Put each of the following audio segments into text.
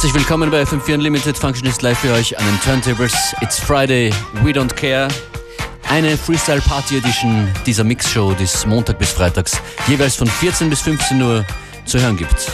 Herzlich willkommen bei FM4 Unlimited Functionist live für euch an den Turntables. It's Friday, we don't care. Eine Freestyle Party Edition dieser Mixshow, die es Montag bis Freitags jeweils von 14 bis 15 Uhr zu hören gibt.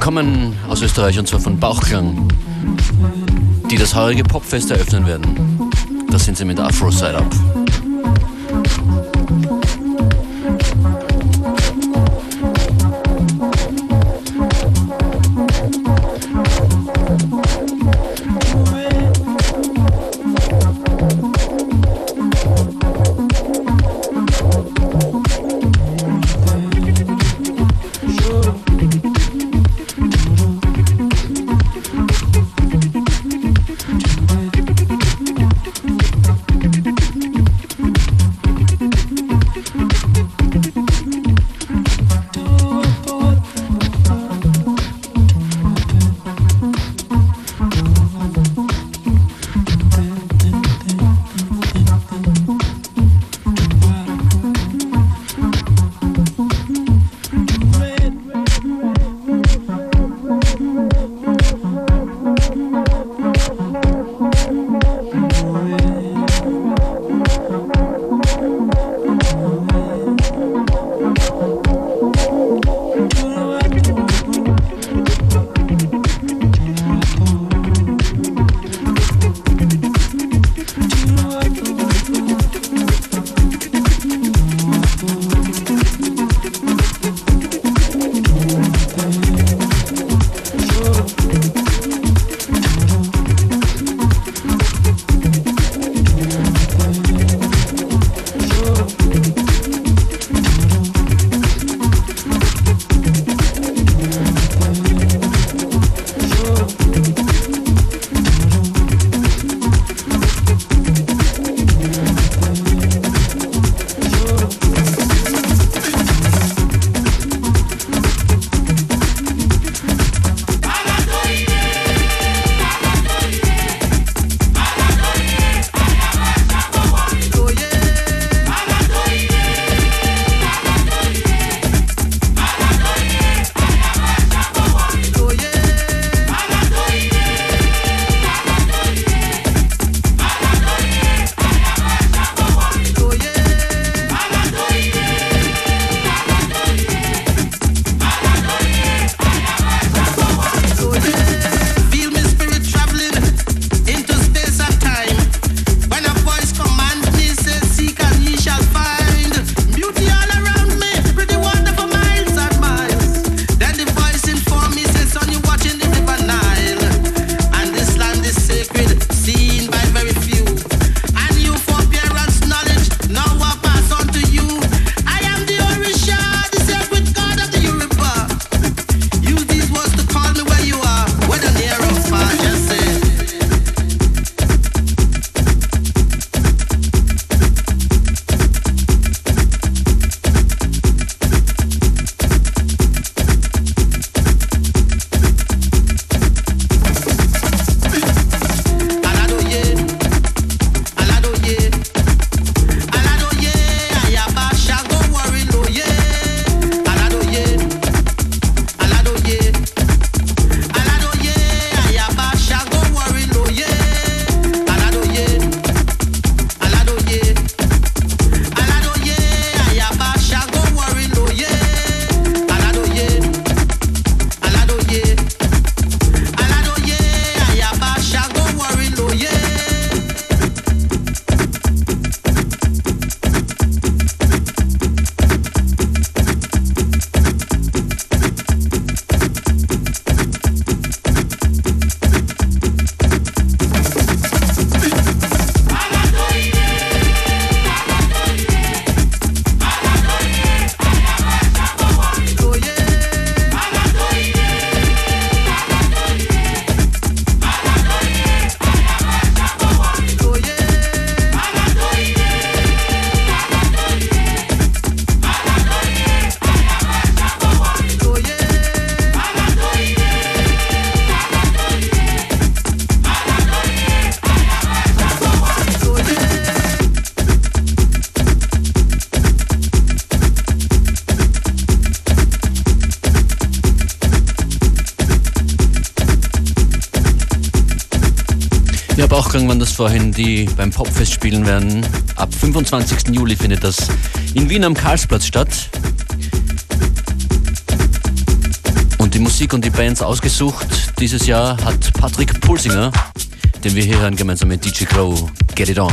Kommen aus Österreich und zwar von Bauchklang, die das heurige Popfest eröffnen werden. Da sind sie mit Afro Side Up. Auch irgendwann das vorhin, die beim Popfest spielen werden. Ab 25. Juli findet das in Wien am Karlsplatz statt. Und die Musik und die Bands ausgesucht dieses Jahr hat Patrick Pulsinger, den wir hier hören gemeinsam mit DJ Crow. Get it on.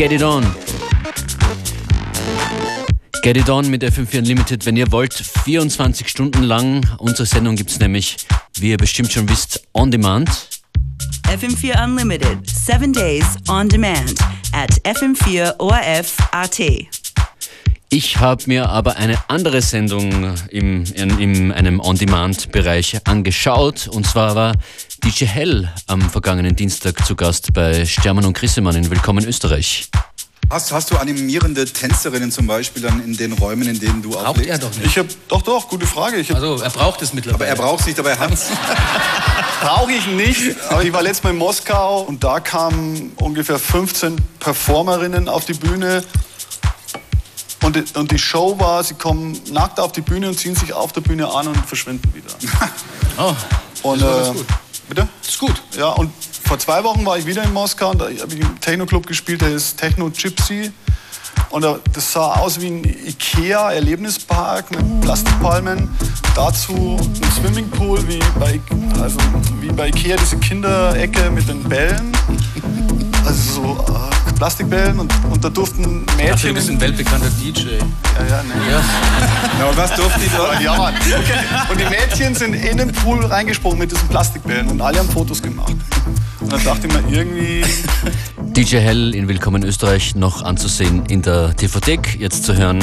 Get it on. Get it on mit FM4 Unlimited, wenn ihr wollt. 24 Stunden lang. Unsere Sendung gibt es nämlich, wie ihr bestimmt schon wisst, on demand. FM4 Unlimited, seven days on demand at FM4ORF.at. Ich habe mir aber eine andere Sendung im, in, in einem On-Demand-Bereich angeschaut. Und zwar war DJ Hell am vergangenen Dienstag zu Gast bei Stermann und Grissemann in Willkommen Österreich. Hast, hast du animierende Tänzerinnen zum Beispiel dann in den Räumen, in denen du Braucht er doch nicht. Ich hab, doch, doch, gute Frage. Hab, also er braucht es mittlerweile. Aber er braucht es nicht, aber er hat. Brauche ich nicht. Aber ich war letztes Mal in Moskau und da kamen ungefähr 15 Performerinnen auf die Bühne. Und, und die Show war, sie kommen nackt auf die Bühne und ziehen sich auf der Bühne an und verschwinden wieder. Oh, und, das ist gut. Bitte? Das ist gut. Ja, und vor zwei Wochen war ich wieder in Moskau und da habe ich im Techno-Club gespielt, der ist Techno Gypsy. Und das sah aus wie ein Ikea-Erlebnispark mit Plastikpalmen. Dazu ein Swimmingpool wie bei, also wie bei Ikea, diese Kinderecke mit den Bällen. Also so äh, Plastikbällen und, und da durften Mädchen... Du bist ein weltbekannter DJ. Ja, ja, nee. Ja. Na, und was durften die dort? Ja, Mann. Okay. Und die Mädchen sind in den Pool reingesprungen mit diesen Plastikbällen und alle haben Fotos gemacht. Und dann dachte ich mir irgendwie, DJ Hell in Willkommen Österreich noch anzusehen in der TV-Thek. Jetzt zu hören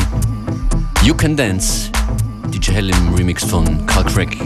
You Can Dance. DJ Hell im Remix von Carl Craig.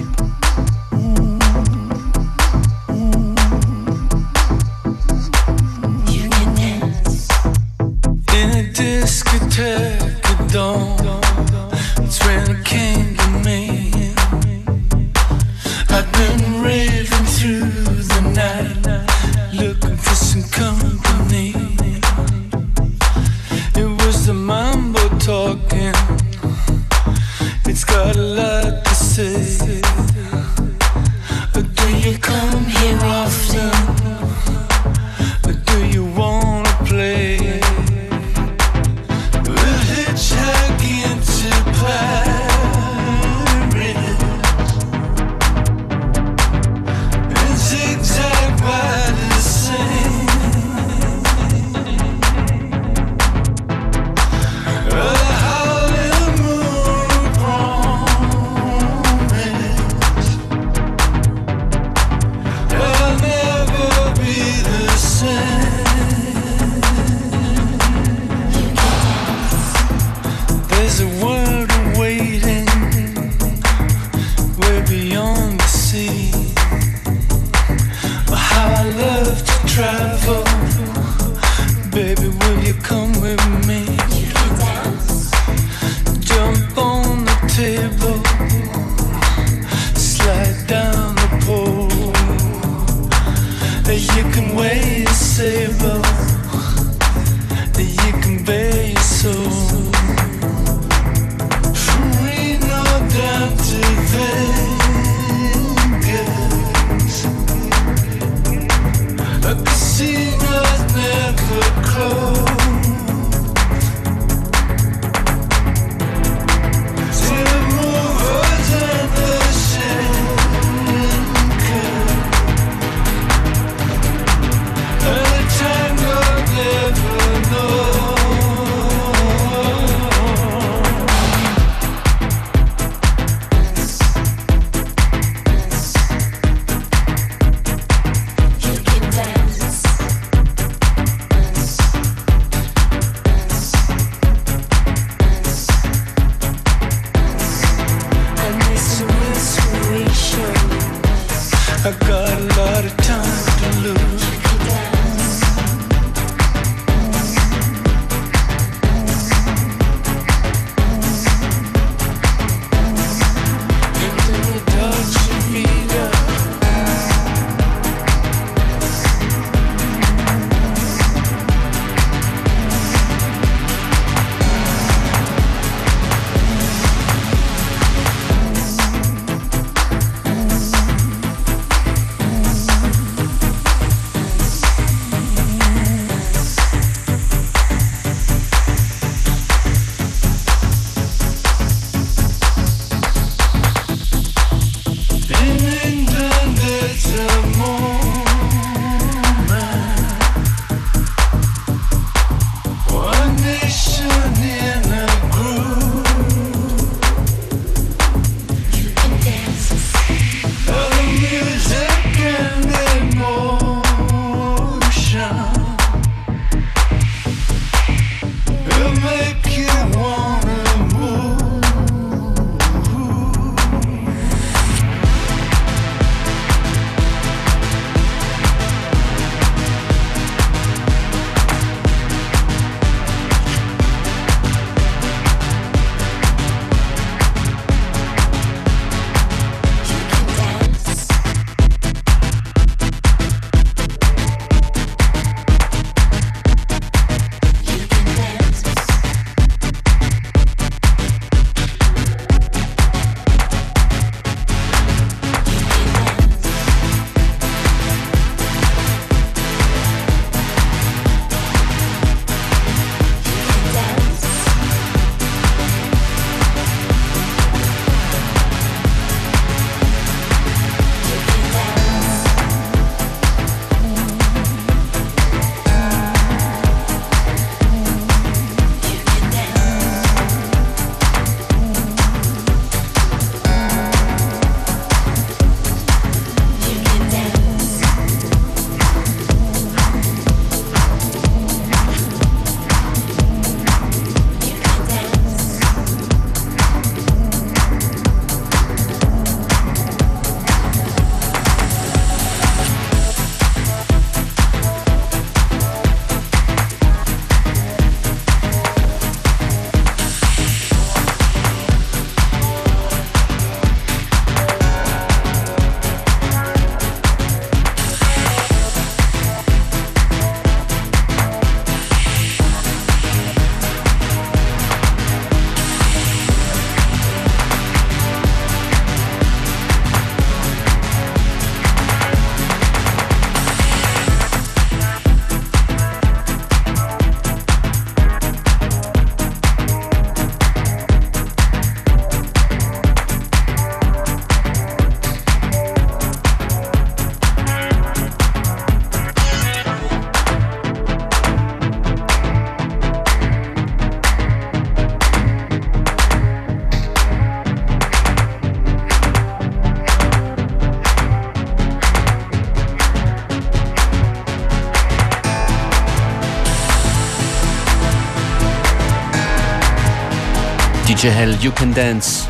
DJ Hell, You Can Dance.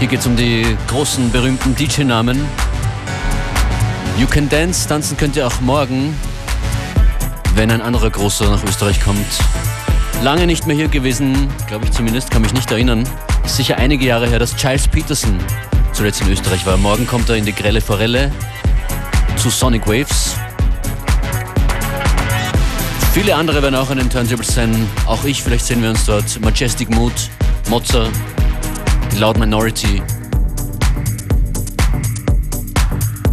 Hier geht es um die großen, berühmten DJ-Namen. You Can Dance, tanzen könnt ihr auch morgen, wenn ein anderer Großer nach Österreich kommt. Lange nicht mehr hier gewesen, glaube ich zumindest, kann mich nicht erinnern. Ist sicher einige Jahre her, dass Giles Peterson zuletzt in Österreich war. Morgen kommt er in die grelle Forelle zu Sonic Waves. Viele andere werden auch an den Turntables sein. Auch ich, vielleicht sehen wir uns dort. Majestic Mood, Mozart, die Loud Minority.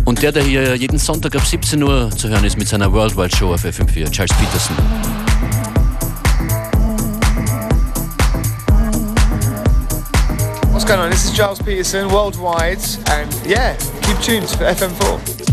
Und der, der hier jeden Sonntag ab 17 Uhr zu hören ist mit seiner Worldwide Show auf FM4, Charles Peterson. What's going on? This is Giles Peterson, worldwide, and yeah, keep tuned for FM4.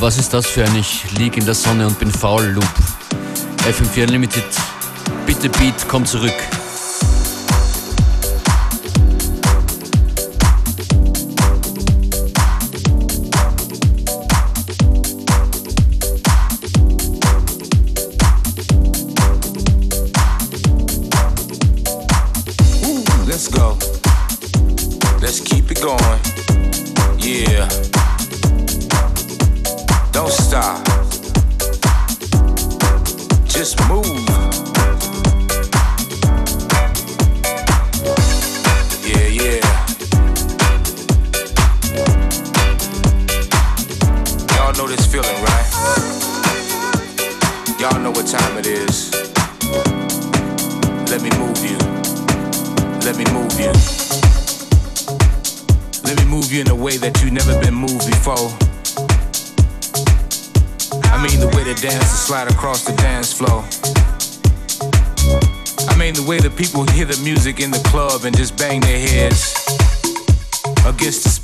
Was ist das für ein Ich lieg in der Sonne und bin faul Loop. FM4 Unlimited, bitte Beat, komm zurück.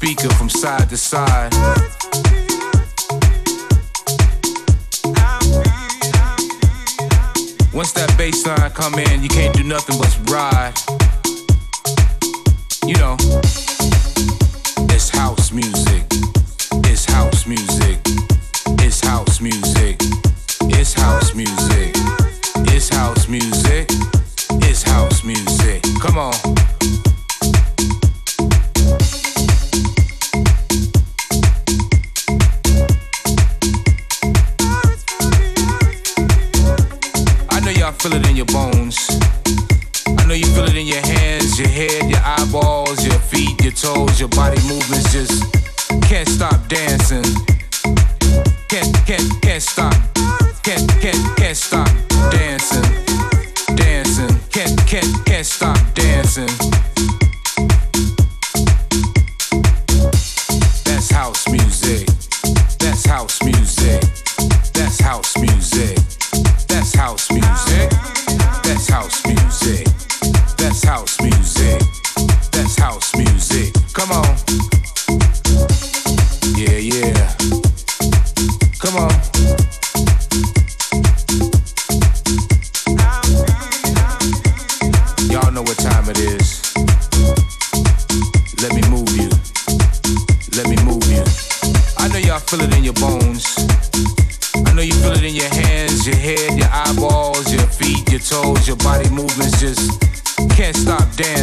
Speaker from side to side. Once that bass line come in, you can't do nothing but ride. You know, it's house music. It's house music. It's house music. It's house music. It's house music. It's house music. Come on. your body moves.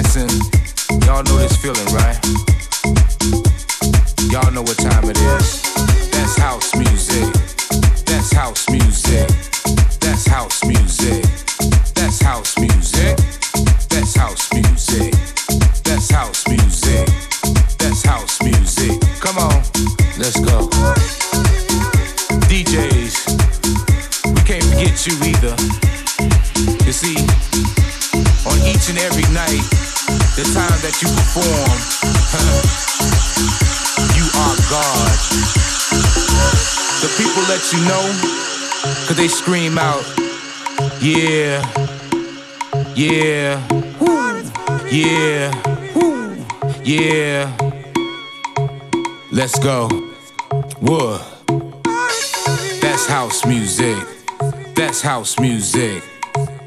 Dancing. Y'all know this feeling, right? Y'all know what time it is. You know, cause they scream out, yeah, yeah, yeah, yeah. Let's go. What? That's house music. That's house music.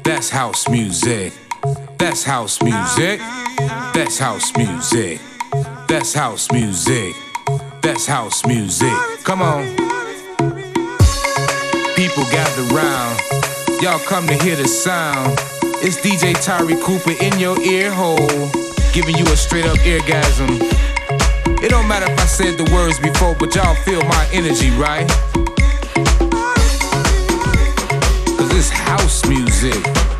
That's house music. That's house music. That's house music. That's house music. That's house music. Come on. People gather round. Y'all come to hear the sound. It's DJ Tyree Cooper in your ear hole, giving you a straight up eargasm. It don't matter if I said the words before, but y'all feel my energy, right? Cause it's house music.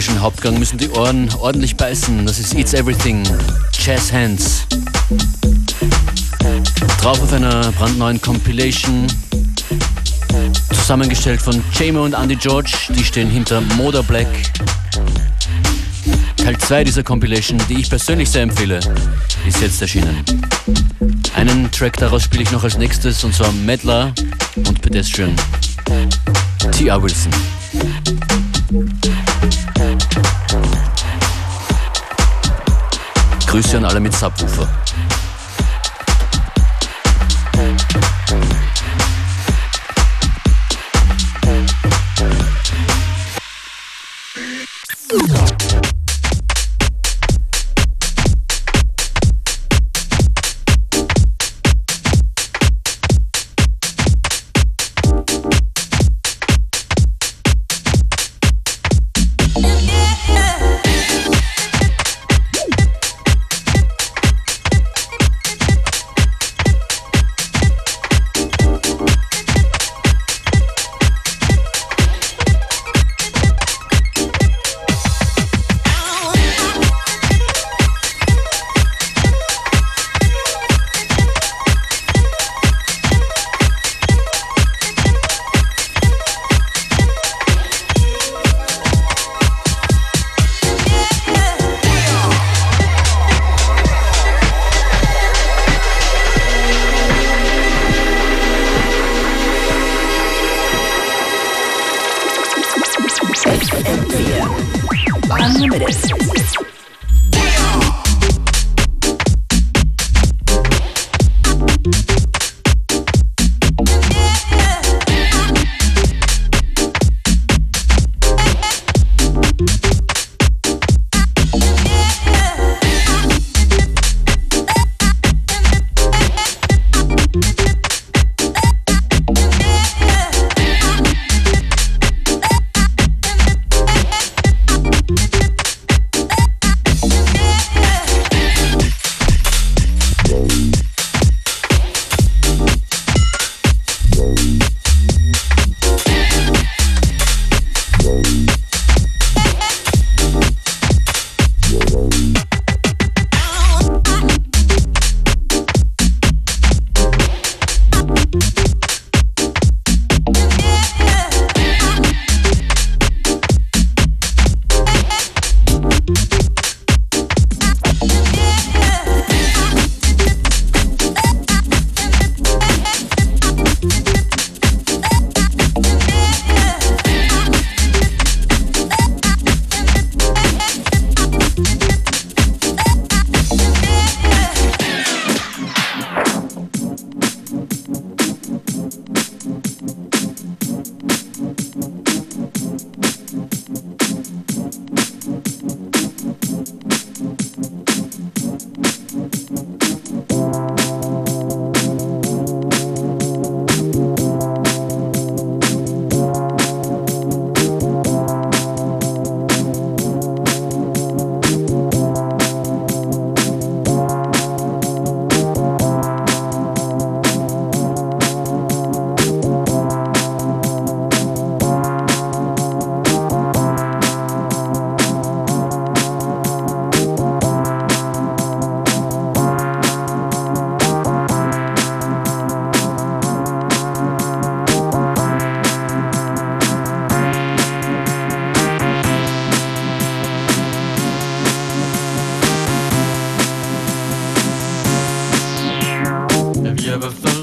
Musikalischen Hauptgang müssen die Ohren ordentlich beißen. Das ist It's Everything, Jazz Hands. Drauf auf einer brandneuen Compilation, zusammengestellt von Jamo und Andy George, die stehen hinter Moda Black. Teil 2 dieser Compilation, die ich persönlich sehr empfehle, ist jetzt erschienen. Einen Track daraus spiele ich noch als nächstes, und zwar Medler und Pedestrian. T.R. Wilson. Grüße an alle mit Subwoofer.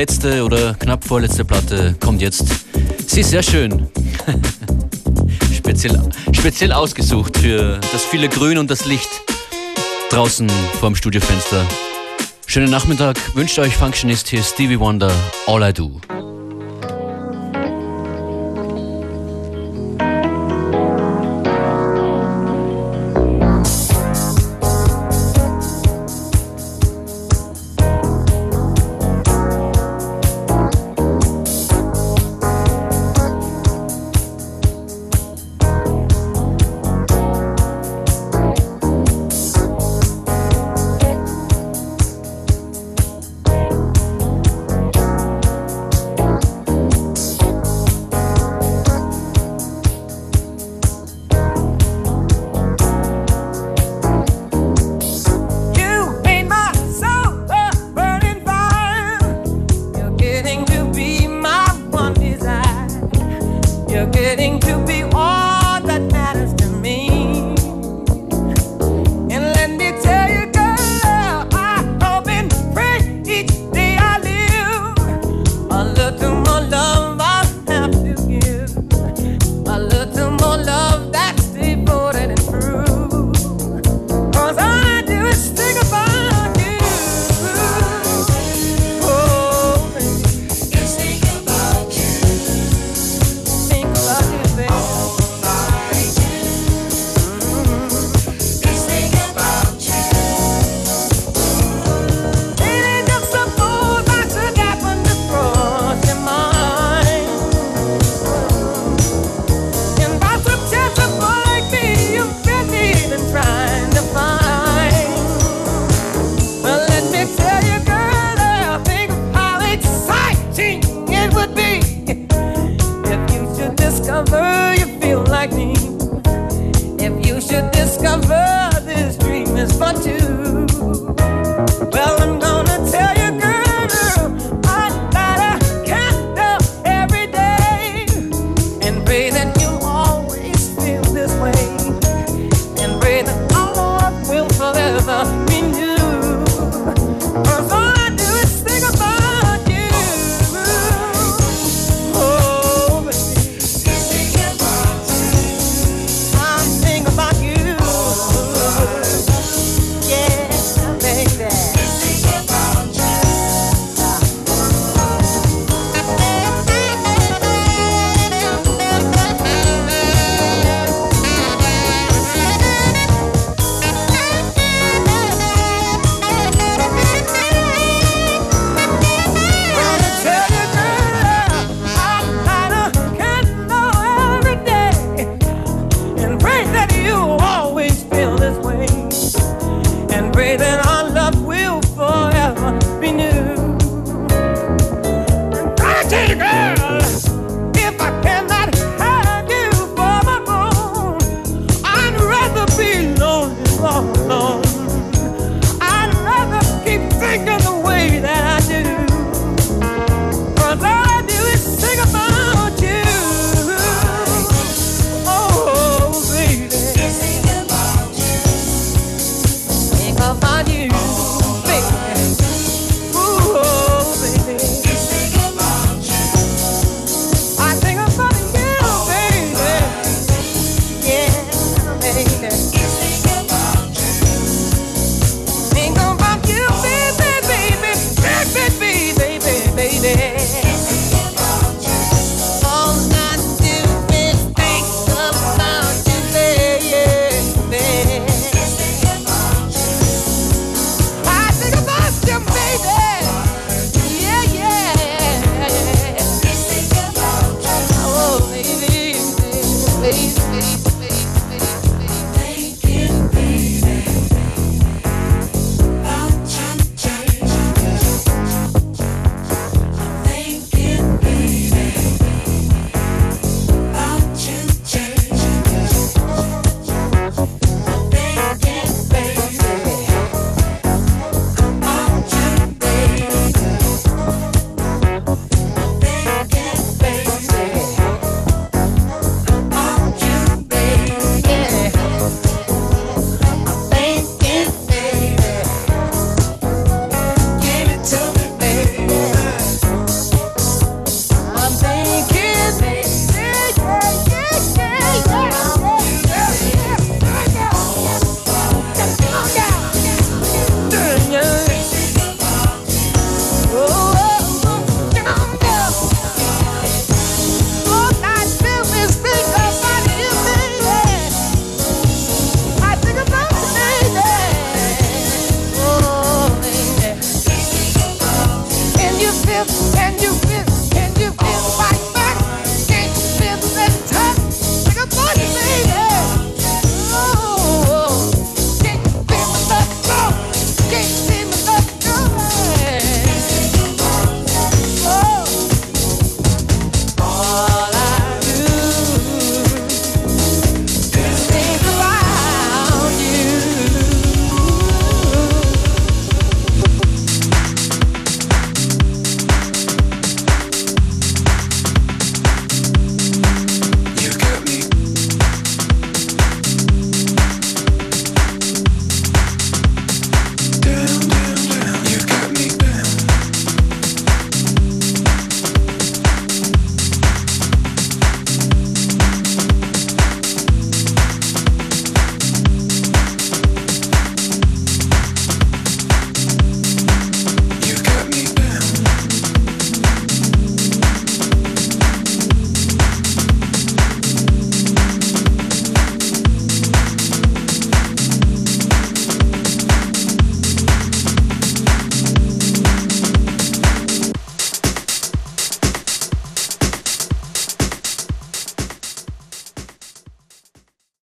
Letzte oder knapp vorletzte Platte kommt jetzt. Sie ist sehr schön. speziell, speziell ausgesucht für das viele Grün und das Licht draußen vorm Studiofenster. Schönen Nachmittag, wünscht euch Functionist hier Stevie Wonder, All I Do.